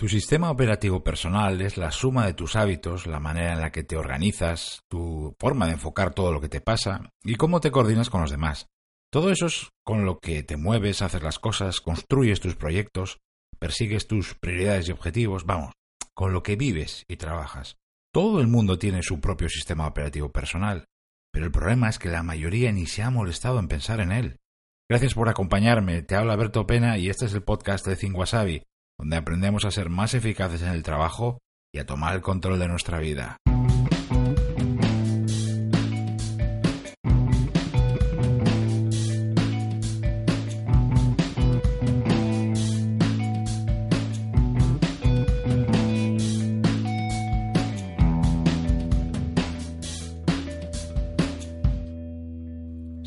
Tu sistema operativo personal es la suma de tus hábitos, la manera en la que te organizas, tu forma de enfocar todo lo que te pasa y cómo te coordinas con los demás. Todo eso es con lo que te mueves, haces las cosas, construyes tus proyectos, persigues tus prioridades y objetivos, vamos, con lo que vives y trabajas. Todo el mundo tiene su propio sistema operativo personal, pero el problema es que la mayoría ni se ha molestado en pensar en él. Gracias por acompañarme, te habla Berto Pena y este es el podcast de Think donde aprendemos a ser más eficaces en el trabajo y a tomar el control de nuestra vida.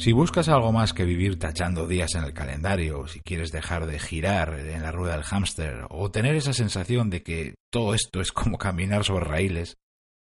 Si buscas algo más que vivir tachando días en el calendario, si quieres dejar de girar en la rueda del hámster o tener esa sensación de que todo esto es como caminar sobre raíles,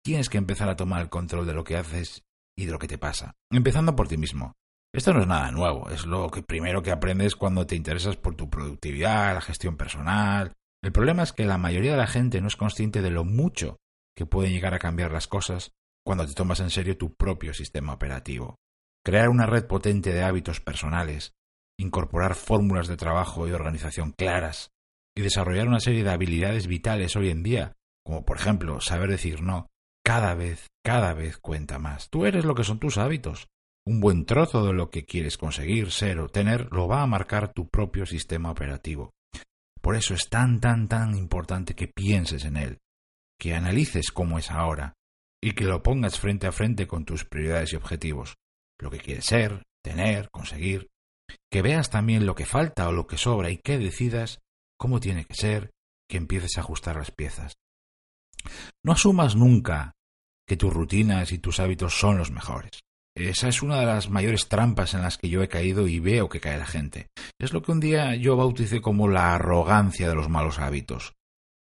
tienes que empezar a tomar el control de lo que haces y de lo que te pasa, empezando por ti mismo. Esto no es nada nuevo, es lo que primero que aprendes cuando te interesas por tu productividad, la gestión personal. El problema es que la mayoría de la gente no es consciente de lo mucho que pueden llegar a cambiar las cosas cuando te tomas en serio tu propio sistema operativo crear una red potente de hábitos personales, incorporar fórmulas de trabajo y organización claras y desarrollar una serie de habilidades vitales hoy en día, como por ejemplo saber decir no, cada vez, cada vez cuenta más. Tú eres lo que son tus hábitos. Un buen trozo de lo que quieres conseguir, ser o tener lo va a marcar tu propio sistema operativo. Por eso es tan, tan, tan importante que pienses en él, que analices cómo es ahora y que lo pongas frente a frente con tus prioridades y objetivos lo que quieres ser, tener, conseguir, que veas también lo que falta o lo que sobra y que decidas cómo tiene que ser, que empieces a ajustar las piezas. No asumas nunca que tus rutinas y tus hábitos son los mejores. Esa es una de las mayores trampas en las que yo he caído y veo que cae la gente. Es lo que un día yo bauticé como la arrogancia de los malos hábitos.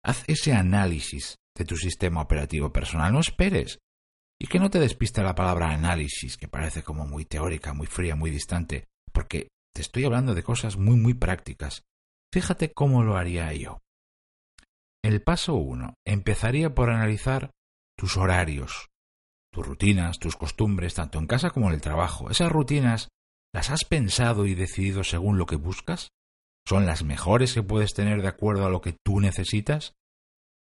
Haz ese análisis de tu sistema operativo personal. No esperes y que no te despiste la palabra análisis, que parece como muy teórica, muy fría, muy distante, porque te estoy hablando de cosas muy, muy prácticas. Fíjate cómo lo haría yo. El paso uno empezaría por analizar tus horarios, tus rutinas, tus costumbres, tanto en casa como en el trabajo. ¿Esas rutinas las has pensado y decidido según lo que buscas? ¿Son las mejores que puedes tener de acuerdo a lo que tú necesitas?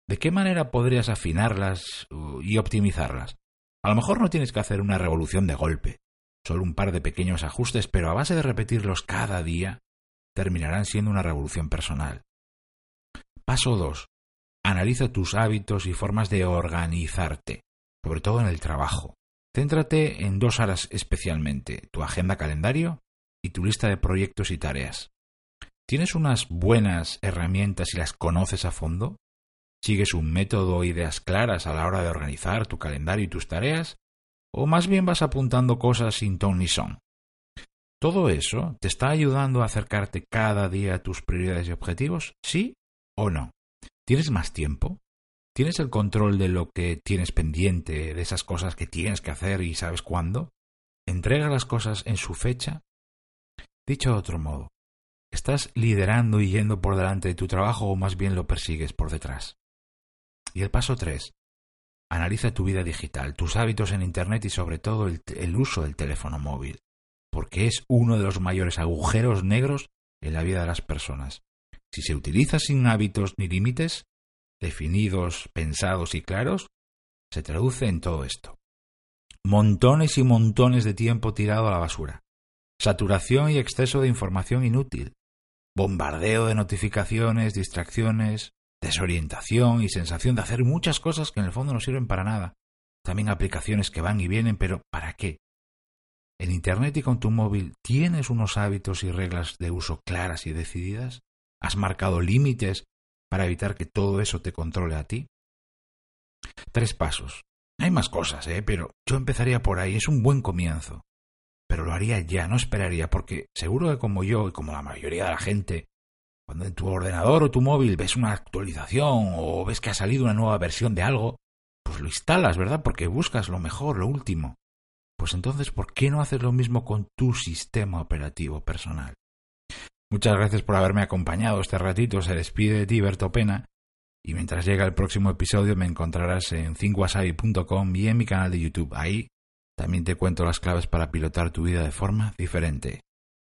¿De qué manera podrías afinarlas uh, y optimizarlas? A lo mejor no tienes que hacer una revolución de golpe, solo un par de pequeños ajustes, pero a base de repetirlos cada día, terminarán siendo una revolución personal. Paso 2. Analiza tus hábitos y formas de organizarte, sobre todo en el trabajo. Céntrate en dos áreas especialmente, tu agenda calendario y tu lista de proyectos y tareas. ¿Tienes unas buenas herramientas y las conoces a fondo? ¿Sigues un método o ideas claras a la hora de organizar tu calendario y tus tareas? ¿O más bien vas apuntando cosas sin ton ni son? ¿Todo eso te está ayudando a acercarte cada día a tus prioridades y objetivos? ¿Sí o no? ¿Tienes más tiempo? ¿Tienes el control de lo que tienes pendiente, de esas cosas que tienes que hacer y sabes cuándo? ¿Entrega las cosas en su fecha? Dicho de otro modo, ¿estás liderando y yendo por delante de tu trabajo o más bien lo persigues por detrás? Y el paso 3. Analiza tu vida digital, tus hábitos en Internet y sobre todo el, el, uso del teléfono móvil, porque es uno de los mayores agujeros negros en la vida de las personas. Si se utiliza sin hábitos ni límites, definidos, pensados y claros, se traduce en todo esto. Montones y montones de tiempo tirado a la basura. Saturación y exceso de información inútil. Bombardeo de notificaciones, distracciones, desorientación y sensación de hacer muchas cosas que en el fondo no sirven para nada. También aplicaciones que van y vienen, pero ¿para qué? En Internet y con tu móvil tienes unos hábitos y reglas de uso claras y decididas. ¿Has marcado límites para evitar que todo eso te controle a ti? Tres pasos. Hay más cosas, ¿eh? pero yo empezaría por ahí. Es un buen comienzo. Pero lo haría ya, no esperaría, porque seguro que como yo y como la mayoría de la gente, cuando en tu ordenador o tu móvil ves una actualización o ves que ha salido una nueva versión de algo, pues lo instalas, ¿verdad? Porque buscas lo mejor, lo último. Pues entonces, ¿por qué no haces lo mismo con tu sistema operativo personal? Muchas gracias por haberme acompañado este ratito. Se despide de ti, Berto Pena. Y mientras llega el próximo episodio me encontrarás en thinkwasabi.com y en mi canal de YouTube. Ahí también te cuento las claves para pilotar tu vida de forma diferente.